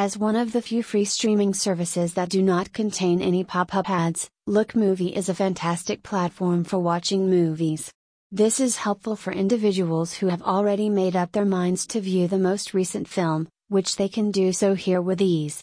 As one of the few free streaming services that do not contain any pop up ads, LookMovie is a fantastic platform for watching movies. This is helpful for individuals who have already made up their minds to view the most recent film, which they can do so here with ease.